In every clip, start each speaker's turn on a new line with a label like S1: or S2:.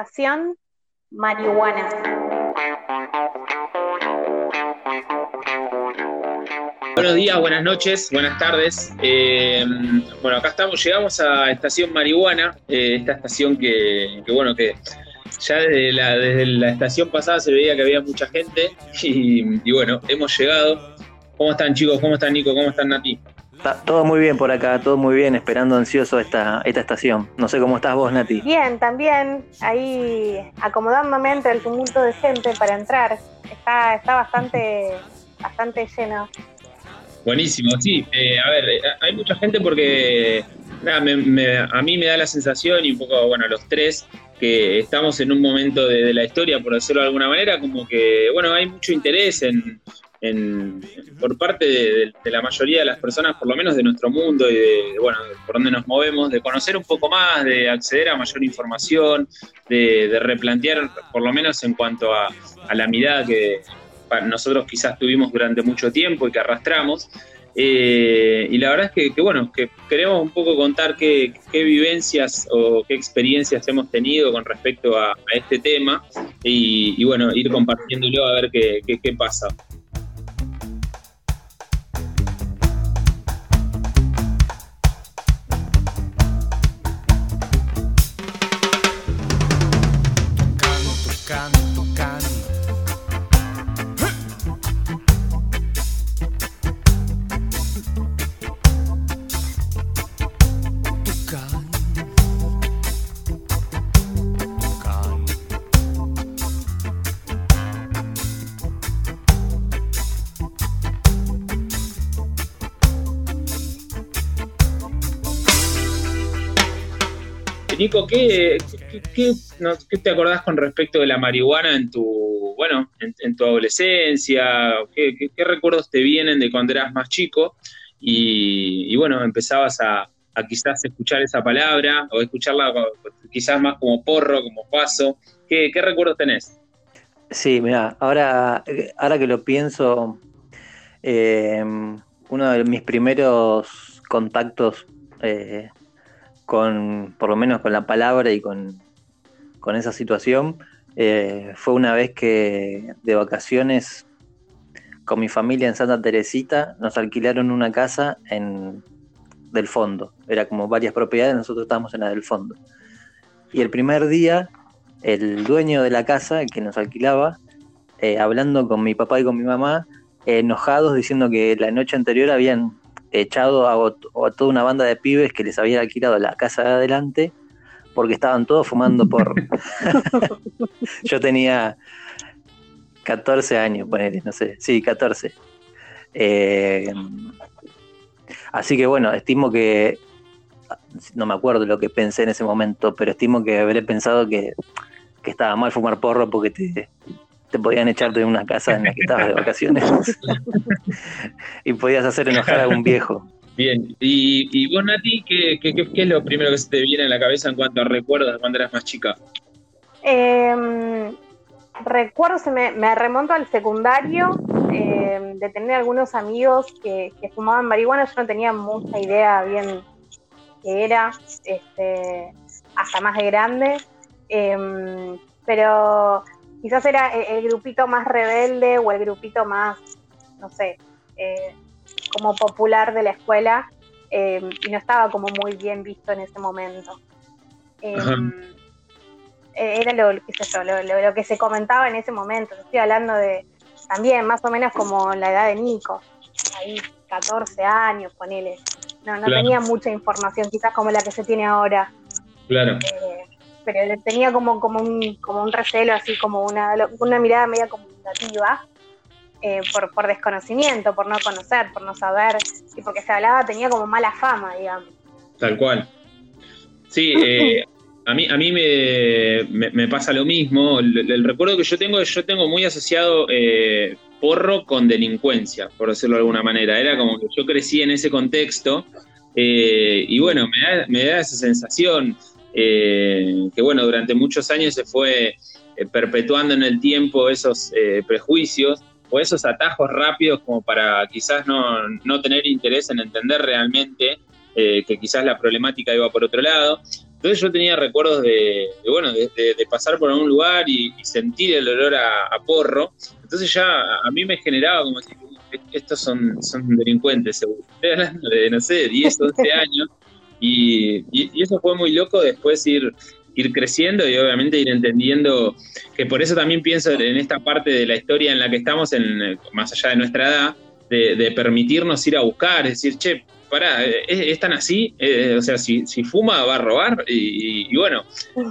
S1: Estación, marihuana.
S2: Buenos días, buenas noches, buenas tardes. Eh, bueno, acá estamos, llegamos a Estación Marihuana, eh, esta estación que, bueno, que ya desde la, desde la estación pasada se veía que había mucha gente y, bueno, hemos llegado. ¿Cómo están chicos? ¿Cómo están Nico? ¿Cómo están Nati?
S3: Todo muy bien por acá, todo muy bien, esperando ansioso esta, esta estación. No sé cómo estás vos, Nati.
S1: Bien, también, ahí acomodándome entre el tumulto de gente para entrar. Está, está bastante, bastante lleno.
S2: Buenísimo, sí. Eh, a ver, eh, hay mucha gente porque nada, a mí me da la sensación, y un poco, bueno, los tres, que estamos en un momento de, la historia, por decirlo de alguna manera, como que, bueno, hay mucho interés en, por parte de, la mayoría de las personas, por lo menos de nuestro mundo y de, bueno, por donde nos movemos, de conocer un poco más, de acceder a mayor información, de, replantear, por lo menos en cuanto a la mirada que nosotros quizás tuvimos durante mucho tiempo y que arrastramos. Eh, y la verdad es que, bueno, que queremos un poco contar qué, vivencias o qué experiencias hemos tenido con respecto a, este tema y, bueno, ir compartiéndolo a ver qué pasa. Nico, ¿qué, qué, te acordás con respecto de la marihuana en tu, bueno, en, tu adolescencia? ¿Qué, recuerdos te vienen de cuando eras más chico? Y, bueno, empezabas a, quizás escuchar esa palabra o escucharla quizás más como porro, como paso. ¿Qué, recuerdos tenés?
S3: Sí, mira, ahora, ahora que lo pienso, eh, uno de mis primeros contactos eh, con, por lo menos con la palabra y con, esa situación, eh, fue una vez que de vacaciones con mi familia en Santa Teresita nos alquilaron una casa en del fondo. Era como varias propiedades, nosotros estábamos en la del fondo. Y el primer día, el dueño de la casa, que nos alquilaba, eh, hablando con mi papá y con mi mamá, enojados diciendo que la noche anterior habían echado a, toda una banda de pibes que les había alquilado la casa de adelante porque estaban todos fumando por Yo tenía 14 años, ponele, no sé, sí, 14. Eh, así que bueno, estimo que, no me acuerdo lo que pensé en ese momento, pero estimo que habré pensado que, que estaba mal fumar porro porque te, te podían echar de una casa en la que estabas de vacaciones y podías hacer enojar a un viejo.
S2: Bien, y, vos Nati, ¿qué, es lo primero que se te viene a la cabeza en cuanto a recuerdos de cuando eras más chica?
S1: Eh, recuerdo, se me, remonto al secundario, em, de tener algunos amigos que, fumaban marihuana, yo no tenía mucha idea bien qué era, este, hasta más de grande, em, pero quizás era el, grupito más rebelde o el grupito más, no sé, eh, como popular de la escuela eh, y no estaba como muy bien visto en ese momento. Eh, era lo, lo, que se comentaba en ese momento. Estoy hablando de también más o menos como la edad de Nico, ahí 14 años, ponele. No, no tenía mucha información, quizás como la que se tiene ahora.
S2: Claro
S1: pero tenía como, como, un, como un recelo, así como una, una mirada media comunicativa, eh, por, por desconocimiento, por no conocer, por no saber, y porque se hablaba, tenía como mala fama, digamos.
S2: Tal cual. Sí, eh, a mí, a mí me, me, pasa lo mismo. El, recuerdo que yo tengo, yo tengo muy asociado eh, porro con delincuencia, por decirlo de alguna manera. Era como que yo crecí en ese contexto y bueno, me da, me da esa sensación. Eh, que bueno, durante muchos años se fue eh, perpetuando en el tiempo esos eh, prejuicios o esos atajos rápidos como para quizás no, tener interés en entender realmente que quizás la problemática iba por otro lado. Entonces yo tenía recuerdos de, bueno, de, pasar por algún lugar y, sentir el olor a, porro. Entonces ya a mí me generaba como decir, estos son, son delincuentes, seguro. Estoy hablando de, no sé, 10, 11 años. Y, y, eso fue muy loco después ir, ir creciendo y obviamente ir entendiendo que por eso también pienso en esta parte de la historia en la que estamos, en, más allá de nuestra edad, de, permitirnos ir a buscar, es decir, che, pará, ¿es, tan así? Eh, o sea, si, si, fuma va a robar y, bueno,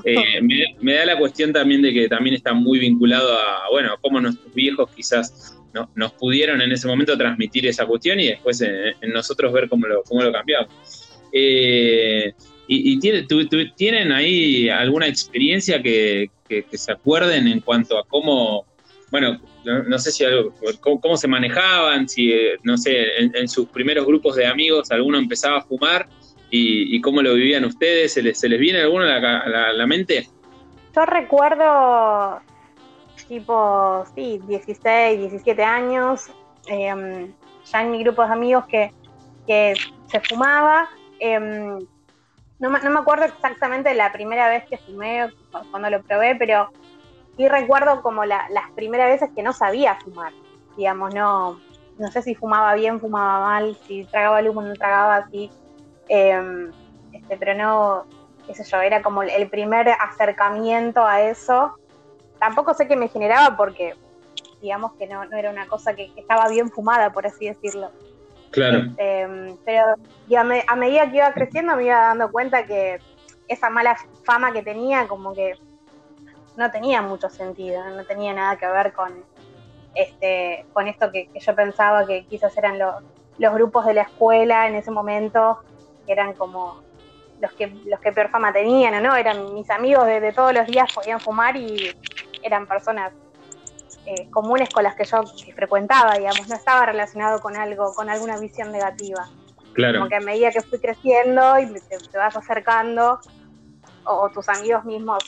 S2: eh, me, da la cuestión también de que también está muy vinculado a, bueno, cómo nuestros viejos quizás no, nos pudieron en ese momento transmitir esa cuestión y después en, nosotros ver cómo lo, cómo lo cambiamos. Eh, y, tienen ahí alguna experiencia que, se acuerden en cuanto a cómo, bueno, no, sé si algo, cómo, se manejaban, si, no sé, en, sus primeros grupos de amigos alguno empezaba a fumar y, cómo lo vivían ustedes, ¿se les, viene alguno a la, mente?
S1: Yo recuerdo, tipo, sí, 16, 17 años, em, ya en mi grupo de amigos que, se fumaba. Em, no, me acuerdo exactamente la primera vez que fumé, cuando lo probé, pero sí recuerdo como las primeras veces que no sabía fumar. Digamos, no, no sé si fumaba bien, fumaba mal, si tragaba luz o no tragaba así. Em, este, pero no, qué sé yo, era como el primer acercamiento a eso. Tampoco sé qué me generaba porque, digamos que no, era una cosa que estaba bien fumada, por así decirlo.
S2: Claro.
S1: Este, pero a, medida que iba creciendo me iba dando cuenta que esa mala fama que tenía como que no tenía mucho sentido, no tenía nada que ver con este con esto que, yo pensaba que quizás eran los grupos de la escuela en ese momento, que eran como los que los que peor fama tenían o no, eran mis amigos de, de todos los días podían fumar y eran personas eh, comunes con las que yo frecuentaba, digamos, no estaba relacionado con algo, con alguna visión negativa.
S2: Claro.
S1: Como que a medida que fui creciendo y te, vas acercando, o, tus amigos mismos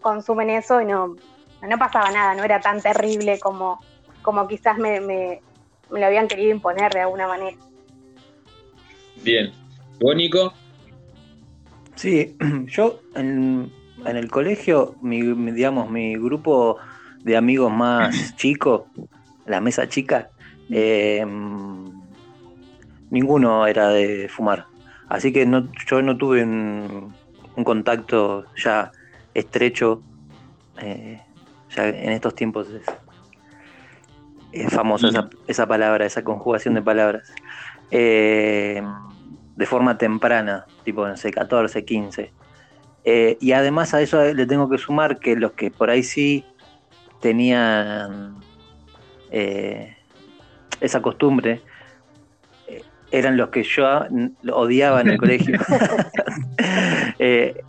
S1: consumen eso y no, no pasaba nada, no era tan terrible como, como quizás me, me, lo habían querido imponer de alguna manera.
S2: Bien. ¿Bónico?
S3: Sí, yo en, en el colegio, mi, digamos, mi grupo de amigos más chicos, la mesa chica, eh, ninguno era de fumar. Así que no, yo no tuve un, contacto ya estrecho. Eh, ya en estos tiempos es, famosa esa, esa, palabra, esa conjugación de palabras. Eh, de forma temprana, tipo, no sé, 14, 15. y además a eso le tengo que sumar que los que por ahí sí tenían eh, esa costumbre eh, eran los que yo odiaba en el colegio.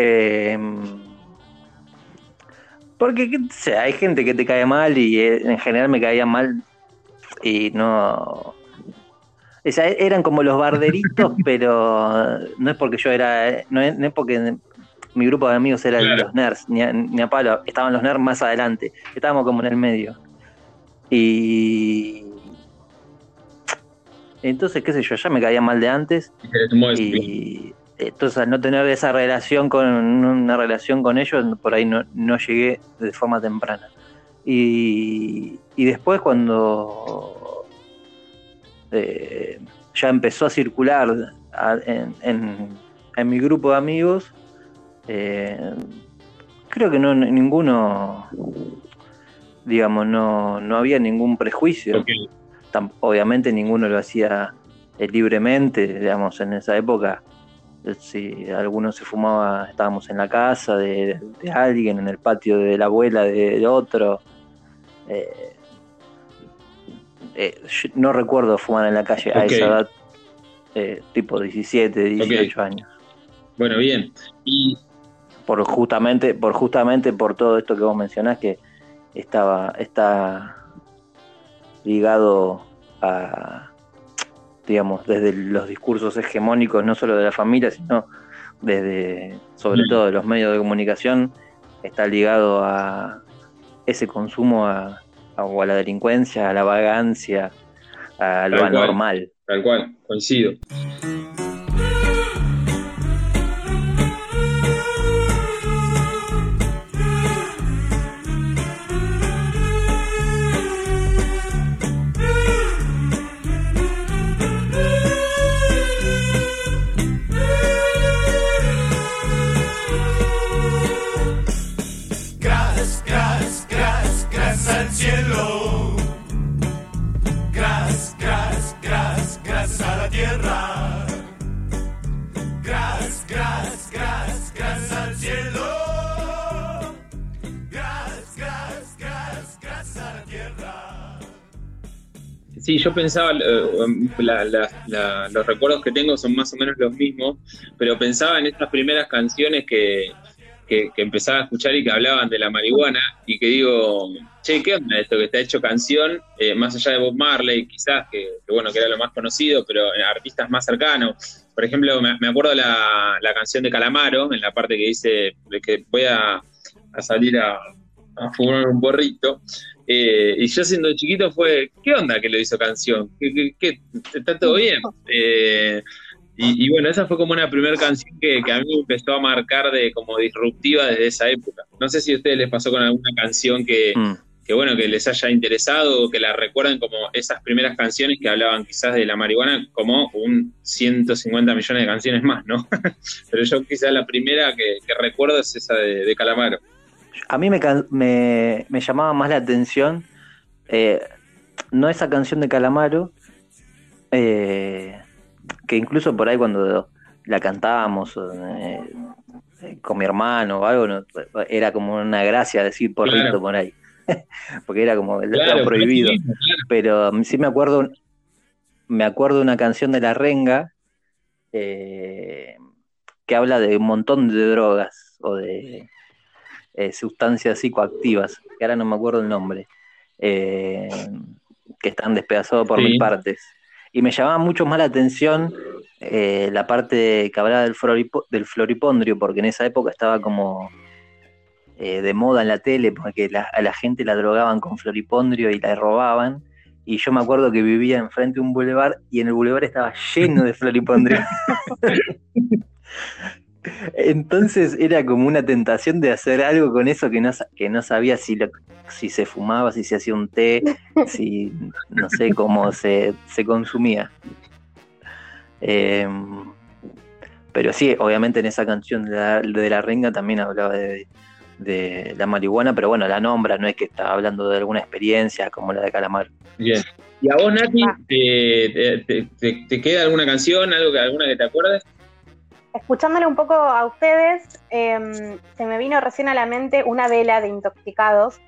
S2: Eh,
S3: porque hay gente que te cae mal y en general me caía mal y no... eran como los barderitos, pero no es porque yo era, no es, no es porque mi grupo de amigos era los nerds, ni a, palo, estaban los nerds más adelante, estábamos como en el medio. Y entonces, qué sé yo, ya me caía mal de antes. Y entonces al no tener esa relación con una relación con ellos, por ahí no, llegué de forma temprana. Y, después cuando eh, ya empezó a circular en mi grupo de amigos, eh, creo que no ninguno, digamos, no, no había ningún prejuicio. obviamente ninguno lo hacía eh, libremente, digamos, en esa época. Eh, si alguno se fumaba, estábamos en la casa de, alguien, en el patio de la abuela de, otro. no recuerdo fumar en la calle a esa edad, tipo 17, 18 años.
S2: Bueno, bien. Y
S3: por justamente, por justamente por todo esto que vos mencionás que estaba, está ligado a digamos, desde los discursos hegemónicos, no solo de la familia, sino desde, sobre mm. todo de los medios de comunicación, está ligado a ese consumo a, o a la delincuencia, a la vagancia, a lo anormal.
S2: tal cual, coincido. Sí, yo pensaba, los recuerdos que tengo son más o menos los mismos, pero pensaba en estas primeras canciones que, que, empezaba a escuchar y que hablaban de la marihuana y que digo, che, ¿qué onda esto que está hecho canción? Eh, más allá de Bob Marley, quizás, que, bueno, que era lo más conocido, pero artistas más cercanos. Por ejemplo, me, acuerdo la, la, canción de Calamaro, en la parte que dice que voy a, salir a, fumar un borrito. Eh, y yo siendo chiquito fue, ¿qué onda que lo hizo canción? ¿Qué, qué, está todo bien? Eh, y, bueno, esa fue como una primera canción que, a mí me empezó a marcar de como disruptiva desde esa época. No sé si a ustedes les pasó con alguna canción que, mm. bueno, que les haya interesado o que la recuerden como esas primeras canciones que hablaban quizás de la marihuana como un 150 millones de canciones más, ¿no? Pero yo quizás la primera que, recuerdo es esa de, Calamaro.
S3: A mí me, me, llamaba más la atención, eh, no esa canción de Calamaro, eh, que incluso por ahí cuando la cantábamos eh, con mi hermano o algo, era como una gracia decir porrito por ahí. Porque era como el prohibido. Pero sí me acuerdo, me acuerdo una canción de La Renga que habla de un montón de drogas o de eh, sustancias psicoactivas, que ahora no me acuerdo el nombre, que están despedazados por mil partes y me llamaba mucho más la atención eh, la parte que hablaba del, del floripondrio, porque en esa época estaba como eh, de moda en la tele, porque a la gente la drogaban con floripondrio y la robaban. Y yo me acuerdo que vivía enfrente de un bulevar y en el bulevar estaba lleno de floripondrio. Entonces era como una tentación de hacer algo con eso que no, que no sabía si, si se fumaba, si se hacía un té, si no sé cómo se, consumía. Em, pero sí, obviamente en esa canción de la, de la renga también hablaba de, la marihuana, pero bueno, la nombra, no es que está hablando de alguna experiencia como la de Calamar.
S2: Bien. ¿Y a vos, Nati, te, queda alguna canción, algo que, alguna que te acuerdes?
S1: Escuchándole un poco a ustedes, em, se me vino recién a la mente una vela de intoxicados,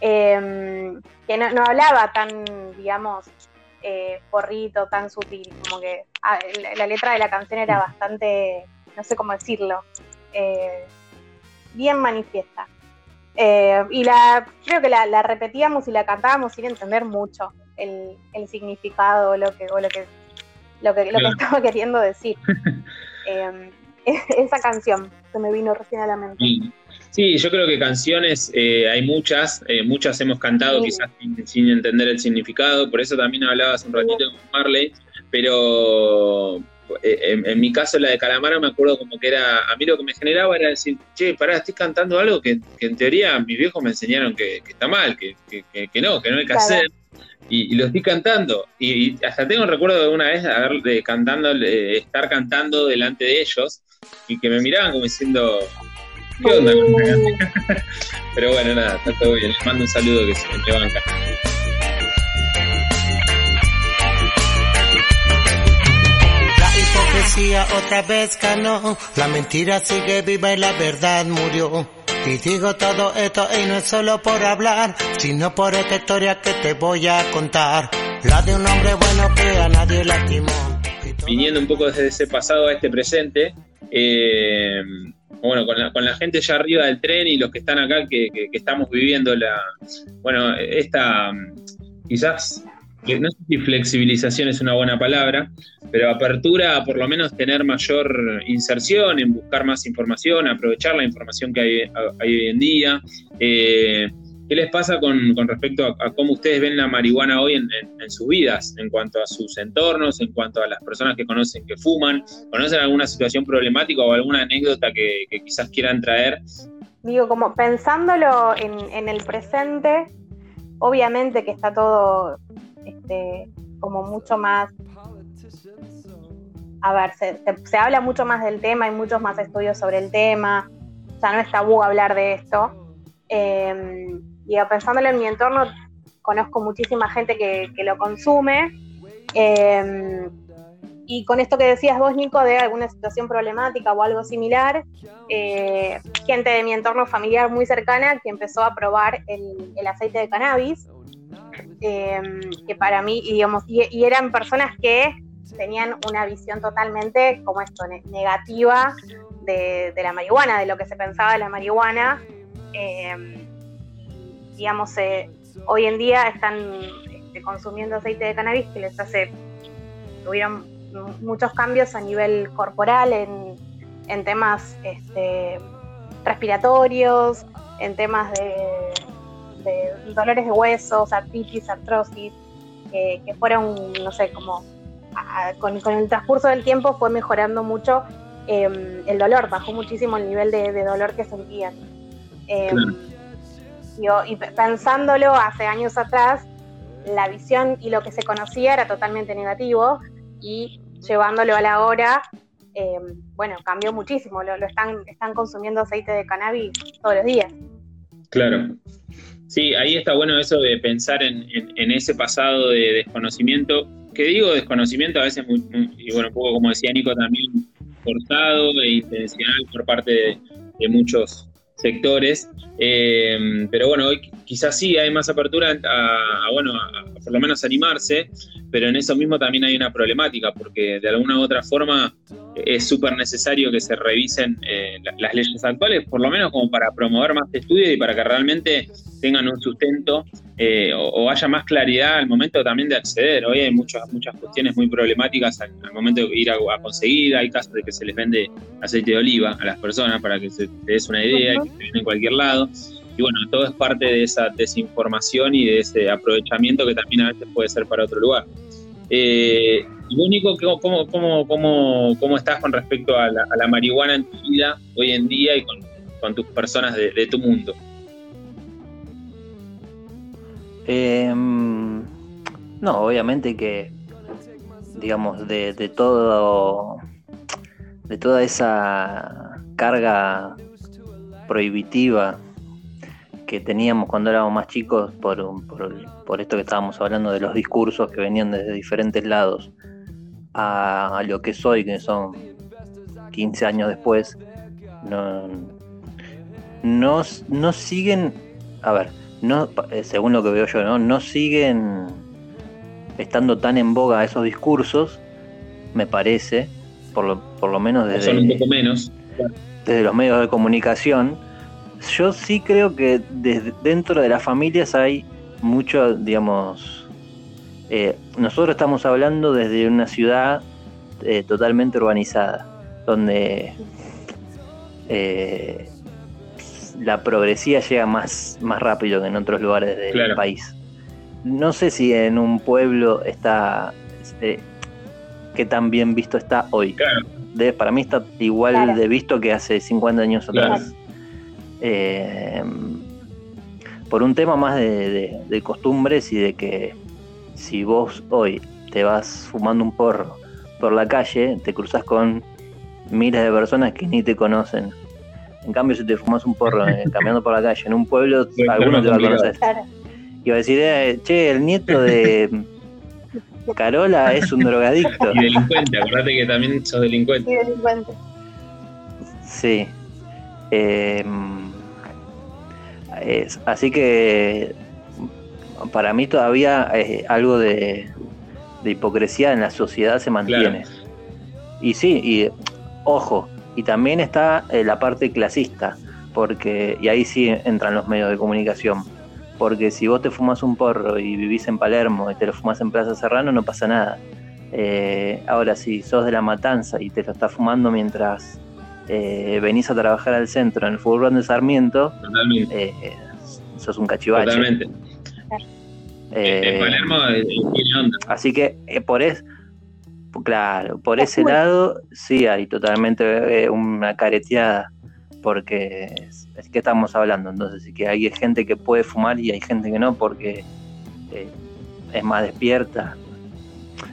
S1: em, que no, hablaba tan, digamos, eh, porrito, tan sutil, como que ah, la, letra de la canción era bastante, no sé cómo decirlo, eh, bien manifiesta. Eh, y la, creo que la, repetíamos y la cantábamos sin entender mucho el, significado lo que, o lo que, lo que, lo que estaba queriendo decir. Em, esa canción se me vino recién a la mente.
S2: Sí, yo creo que canciones eh, hay muchas, eh, muchas hemos cantado quizás sin, entender el significado, por eso también hablabas un ratito con Marley, pero eh, en, mi caso la de Calamaro me acuerdo como que era, a mí lo que me generaba era decir, che, pará, estoy cantando algo que, en teoría mis viejos me enseñaron que, está mal, que, no, que no hay que hacer y, lo estoy cantando. Y, hasta tengo el recuerdo de una vez de cantando, estar cantando delante de ellos y que me miraban como diciendo, ¿qué onda? Pero bueno, nada, está todo bien. Les mando un saludo que se me banca.
S4: La hipocresía otra vez ganó, la mentira sigue viva y la verdad murió. Y digo todo esto y no es solo por hablar, sino por esta historia que te voy a contar. La de un hombre bueno que a nadie lastimó.
S2: Viniendo un poco desde ese pasado a este presente, eh, bueno, con la, con la, gente ya arriba del tren y los que están acá que, estamos viviendo la, bueno, esta quizás no sé si flexibilización es una buena palabra, pero apertura a por lo menos tener mayor inserción, en buscar más información, aprovechar la información que hay, hoy en día. Eh, ¿Qué les pasa con, respecto a, cómo ustedes ven la marihuana hoy en, sus vidas, en cuanto a sus entornos, en cuanto a las personas que conocen que fuman? ¿Conocen alguna situación problemática o alguna anécdota que, quizás quieran traer?
S1: Digo, como pensándolo en, en el presente, obviamente que está todo este, como mucho más, a ver, se, habla mucho más del tema, hay muchos más estudios sobre el tema, ya no es tabú hablar de esto. Y pensándolo en mi entorno, conozco muchísima gente que, lo consume. Em, y con esto que decías vos, Nico, de alguna situación problemática o algo similar, eh, gente de mi entorno familiar muy cercana que empezó a probar el aceite de cannabis em, que para mí, y, eran personas que tenían una visión totalmente, como esto, negativa de, la marihuana, de lo que se pensaba de la marihuana. Em, digamos, eh, hoy en día están este, consumiendo aceite de cannabis que les hace, tuvieron muchos cambios a nivel corporal en, temas este, respiratorios, en temas de, dolores de huesos, artritis, artrosis, que fueron, no sé, como con, el transcurso del tiempo fue mejorando mucho em, el dolor, bajó muchísimo el nivel de, dolor que sentían. Em, y, pensándolo hace años atrás, la visión y lo que se conocía era totalmente negativo y llevándolo a la hora, em, bueno, cambió muchísimo. Lo, están, están consumiendo aceite de cannabis todos los días.
S2: Claro. Sí, ahí está bueno eso de pensar en, ese pasado de desconocimiento, que digo desconocimiento a veces, muy, y bueno, un poco como decía Nico también, forzado e intencional por parte de muchos sectores, eh, pero bueno, hoy quizás sí hay más apertura a, bueno, por lo menos animarse, pero en eso mismo también hay una problemática, porque de alguna u otra forma es súper necesario que se revisen eh, las leyes actuales, por lo menos como para promover más estudios y para que realmente tengan un sustento eh, o, haya más claridad al momento también de acceder. Hoy hay muchas, muchas cuestiones muy problemáticas al, momento de ir a, conseguir, hay casos de que se les vende aceite de oliva a las personas para que se te des una idea, que se vende en cualquier lado. Y bueno, todo es parte de esa desinformación y de ese aprovechamiento que también a veces puede ser para otro lugar. Eh, único, ¿cómo, cómo, cómo, cómo estás con respecto a la, marihuana en tu vida hoy en día y con, tus personas de, tu mundo?
S3: Em, no, obviamente que, digamos, de todo, de toda esa carga prohibitiva que teníamos cuando éramos más chicos por, por, esto que estábamos hablando de los discursos que venían desde diferentes lados a, lo que soy, que son 15 años después, no, no, siguen, a ver, no, eh, según lo que veo yo, ¿no? no siguen estando tan en boga esos discursos, me parece, por lo, por lo menos desde,
S2: un poco menos.
S3: desde los medios de comunicación yo sí creo que desde dentro de las familias hay mucho, digamos, eh, nosotros estamos hablando desde una ciudad eh, totalmente urbanizada, donde eh, la progresía llega más, más rápido que en otros lugares del país. No sé si en un pueblo está, qué tan bien visto está hoy. para mí está igual de visto que hace 50 años atrás. Eh, por un tema más de, costumbres y de que si vos hoy te vas fumando un porro por la calle, te cruzas con miles de personas que ni te conocen. En cambio, si te fumas un porro eh, caminando por la calle en un pueblo, algunos te van a conocer. Y va a decir, eh, che, el nieto de Carola es un drogadicto.
S2: Y delincuente, acordate que también sos delincuente.
S1: Y delincuente.
S3: Sí. Eh, así que para mí todavía eh, algo de, hipocresía en la sociedad se mantiene. Y sí, y ojo, y también está eh, la parte clasista, porque, y ahí sí entran los medios de comunicación, porque si vos te fumas un porro y vivís en Palermo y te lo fumas en Plaza Serrano, no pasa nada. Eh, ahora, si sos de la matanza y te lo estás fumando mientras eh, venís a trabajar al centro en el fútbol de Sarmiento, eh, sos un cachivache.
S2: Totalmente. Eh, Palermo tiene onda.
S3: Así que por es, claro, por ese lado sí hay totalmente una careteada, porque es, que estamos hablando, entonces que hay gente que puede fumar y hay gente que no, porque es más despierta.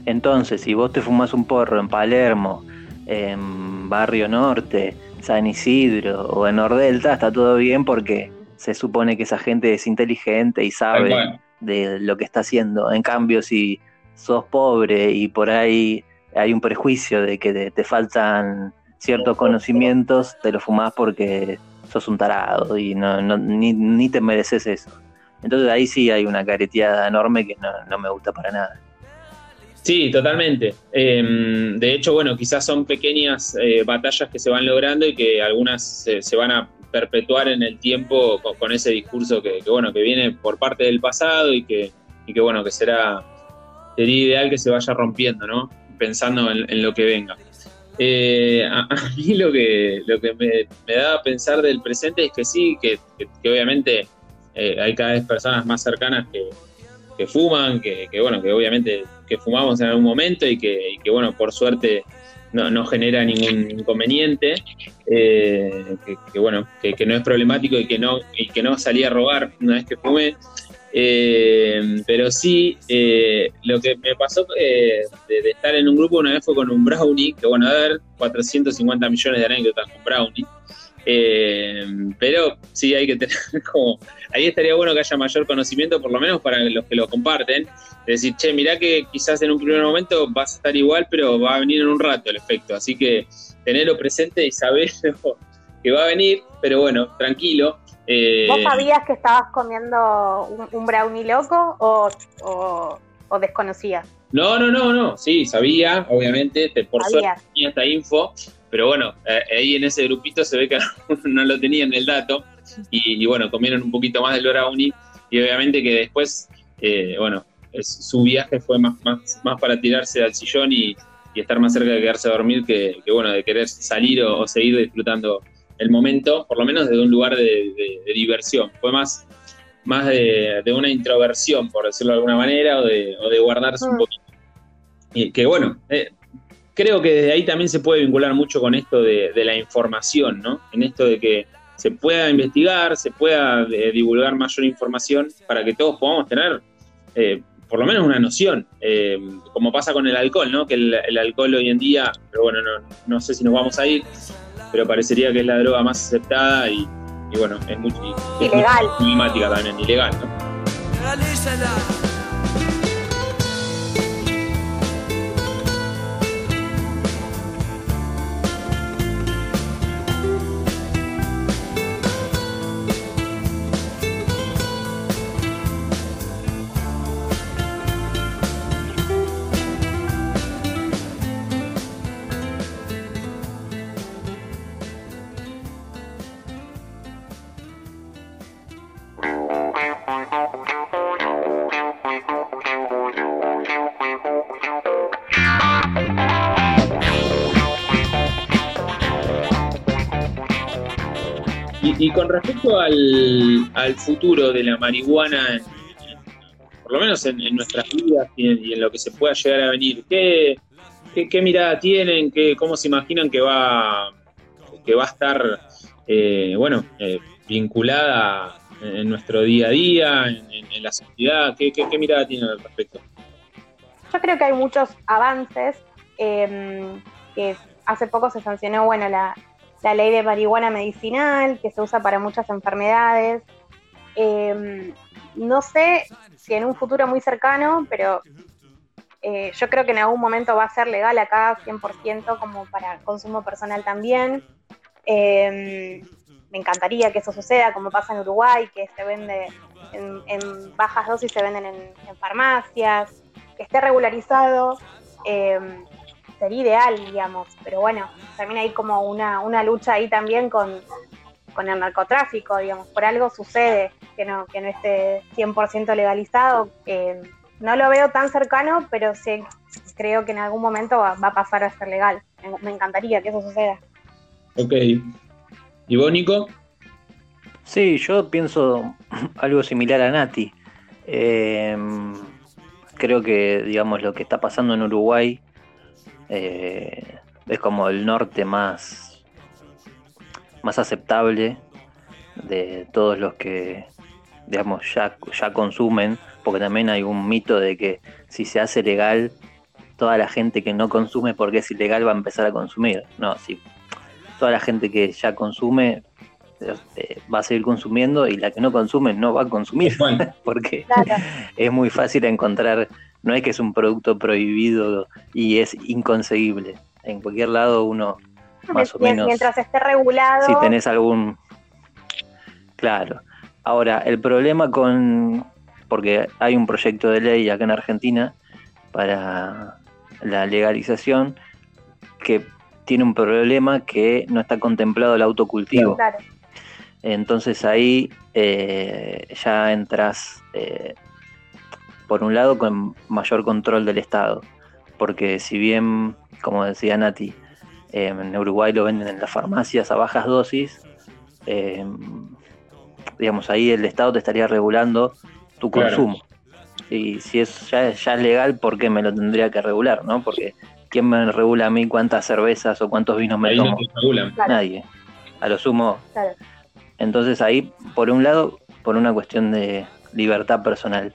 S3: Entonces, si vos te fumas un porro en Palermo, en Barrio Norte, San Isidro o en Nordelta, está todo bien porque se supone que esa gente es inteligente y sabe de lo que está haciendo. En cambio, si sos pobre y por ahí hay un prejuicio de que te, faltan ciertos conocimientos, te lo fumás porque sos un tarado y no, ni, te mereces eso. Entonces ahí sí hay una careteada enorme que no, me gusta para nada.
S2: Sí, totalmente. Em, de hecho, bueno, quizás son pequeñas eh, batallas que se van logrando y que algunas se, van a perpetuar en el tiempo con, ese discurso que, bueno, que viene por parte del pasado y que, y que bueno, que será, sería ideal que se vaya rompiendo, ¿no? Pensando en, lo que venga. Eh, a, mí lo que, lo que me, da a pensar del presente es que sí, que obviamente eh, hay cada vez personas más cercanas que, fuman, que, bueno, que obviamente que fumamos en algún momento y que, bueno, por suerte no, genera ningún inconveniente, eh, que, bueno, que, no es problemático y que no, y que no salí a robar una vez que fumé. Eh, pero sí, lo que me pasó de, estar en un grupo una vez fue con un brownie, que bueno, a ver, 450 millones de anécdotas con brownie. pero sí hay que tener como ahí estaría bueno que haya mayor conocimiento, por lo menos para los que lo comparten. Es decir, che, mirá que quizás en un primer momento vas a estar igual, pero va a venir en un rato el efecto. Así que tenerlo presente y saber que va a venir, pero bueno, tranquilo.
S1: Eh, ¿Vos sabías que estabas comiendo un, brownie loco o, o, desconocías?
S2: No, no, no, no, sí, sabía, obviamente, por suerte tenía esta info, pero bueno, eh, ahí en ese grupito se ve que no lo tenían el dato y, bueno, comieron un poquito más del brownie y obviamente que después, eh, bueno, su viaje fue más, más, más para tirarse al sillón y, estar más cerca de quedarse a dormir que, bueno, de querer salir o, seguir disfrutando el momento, por lo menos desde un lugar de, diversión. Fue más, más de, una introversión, por decirlo de alguna manera, o de, guardarse un mm. poquito. Y que bueno, eh, creo que desde ahí también se puede vincular mucho con esto de, la información, ¿no? En esto de que se pueda investigar, se pueda eh, divulgar mayor información para que todos podamos tener eh, por lo menos una noción, eh, como pasa con el alcohol, ¿no? Que el, alcohol hoy en día, pero bueno, no, sé si nos vamos a ir, pero parecería que es la droga más aceptada y, bueno, es muy,
S1: ilegal.
S2: climática también, ilegal, ¿no? Con respecto al, futuro de la marihuana, por lo menos en, nuestras vidas y en, lo que se pueda llegar a venir, ¿qué, mirada tienen? Qué, ¿Cómo se imaginan que va, que va a estar eh, bueno, eh, vinculada en nuestro día a día, en, la sociedad? ¿Qué, ¿Qué, mirada tienen al respecto?
S1: Yo creo que hay muchos avances. Em, que hace poco se sancionó bueno, la, la ley de marihuana medicinal, que se usa para muchas enfermedades. Em, no sé si en un futuro muy cercano, pero eh, yo creo que en algún momento va a ser legal acá 100% como para consumo personal también. Em, me encantaría que eso suceda, como pasa en Uruguay, que se vende en, bajas dosis, se venden en, farmacias, que esté regularizado. Em, sería ideal, digamos, pero bueno, también hay como una, una lucha ahí también con, el narcotráfico, digamos, por algo sucede que no, que no esté 100% legalizado. no lo veo tan cercano, pero sí creo que en algún momento va, a pasar a ser legal. Me, encantaría que eso suceda.
S2: Ok. ¿Y vos, Nico?
S3: Sí, yo pienso algo similar a Nati. Em, creo que, digamos, lo que está pasando en Uruguay eh, es como el norte más, más aceptable de todos los que digamos ya, ya consumen, porque también hay un mito de que si se hace legal, toda la gente que no consume porque es ilegal va a empezar a consumir. No, si toda la gente que ya consume este, va a seguir consumiendo y la que no consume no va a consumir, porque es muy fácil encontrar no es que es un producto prohibido y es inconseguible. En cualquier lado uno más o menos...
S1: Mientras esté regulado...
S3: Si tenés algún... Claro. ahora, el problema con, porque hay un proyecto de ley acá en Argentina para la legalización que tiene un problema que no está contemplado el autocultivo.
S1: Claro.
S3: Entonces ahí eh, ya entras, eh, por un lado, con mayor control del Estado, porque si bien, como decía Nati, eh, en Uruguay lo venden en las farmacias a bajas dosis, digamos, ahí el Estado te estaría regulando tu consumo. Y si es ya, ya es legal, ¿por qué me lo tendría que regular? ¿no? Porque ¿quién me regula a mí cuántas cervezas o cuántos vinos me tomo? Nadie. A lo sumo. Entonces ahí, por un lado, por una cuestión de libertad personal.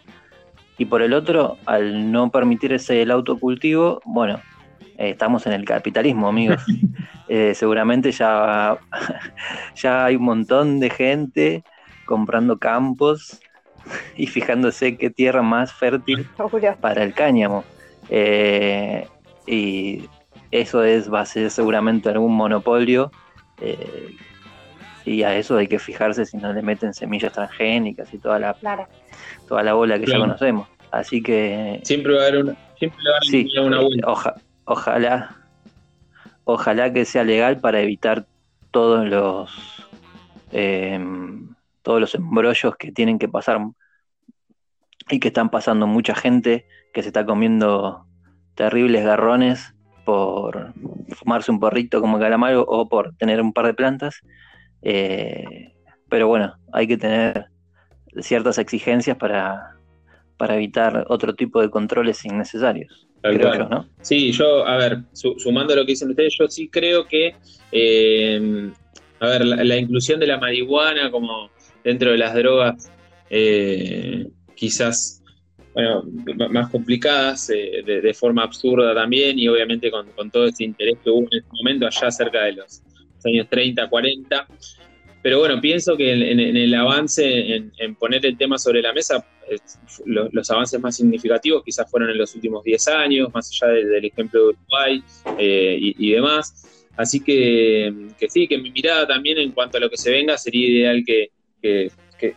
S3: Y por el otro, al no permitir ese el autocultivo, bueno, eh, estamos en el capitalismo, amigos. Eh, seguramente ya, ya hay un montón de gente comprando campos y fijándose qué tierra más fértil para el cáñamo. Eh, y eso es, va a ser seguramente algún monopolio eh, y a eso hay que fijarse si no le meten semillas transgénicas y toda la toda la bola que ya conocemos. Así que
S2: siempre va a haber una siempre va a haber una
S3: ojalá ojalá que sea legal para evitar todos los em, todos los embrollos que tienen que pasar y que están pasando mucha gente que se está comiendo terribles garrones por fumarse un porrito como calamaro o por tener un par de plantas. Eh, pero bueno, hay que tener ciertas exigencias para, para evitar otro tipo de controles innecesarios.
S2: ¿no? Sí, yo, a ver, sumando lo que dicen ustedes, yo sí creo que, eh, a ver, la, inclusión de la marihuana como dentro de las drogas, eh, quizás bueno, más complicadas, eh, de, forma absurda también, y obviamente con, todo este interés que hubo en este momento, allá cerca de los años 30, 40. Pero bueno, pienso que en, el avance, en, poner el tema sobre la mesa, los, avances más significativos quizás fueron en los últimos 10 años, más allá del ejemplo de Uruguay eh, y, demás. Así que, que sí, que mi mirada también en cuanto a lo que se venga sería ideal que, que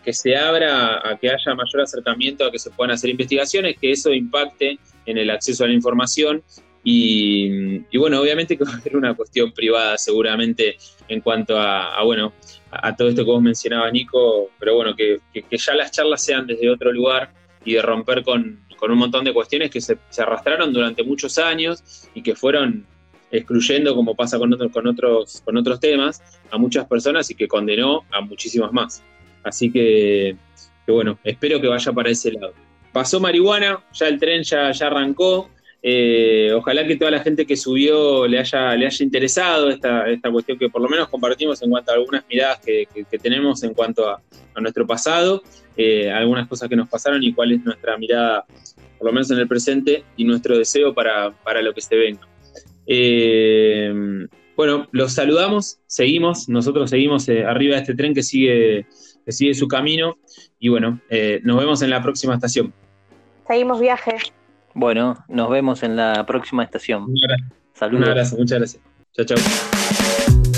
S2: que, se abra a que haya mayor acercamiento a que se puedan hacer investigaciones, que eso impacte en el acceso a la información y, bueno, obviamente que va a haber una cuestión privada seguramente en cuanto a, bueno, a, todo esto que vos mencionabas, Nico, pero bueno, que, ya las charlas sean desde otro lugar y de romper con, un montón de cuestiones que se, arrastraron durante muchos años y que fueron excluyendo, como pasa con, con, otros, con otros temas, a muchas personas y que condenó a muchísimas más. Así que, bueno, espero que vaya para ese lado. Pasó marihuana, ya el tren ya, ya arrancó. Eh, ojalá que toda la gente que subió le haya, le haya interesado esta, esta cuestión que por lo menos compartimos en cuanto a algunas miradas que, tenemos en cuanto a, nuestro pasado, eh, algunas cosas que nos pasaron y cuál es nuestra mirada, por lo menos en el presente, y nuestro deseo para, lo que se venga. Eh, bueno, los saludamos, seguimos, nosotros seguimos arriba de este tren que sigue que sigue su camino. Y bueno, nos vemos en la próxima estación.
S1: Seguimos viaje.
S3: Bueno, nos vemos en la próxima estación.
S2: Un abrazo. Saludos. Un abrazo, muchas gracias. Chao, chao.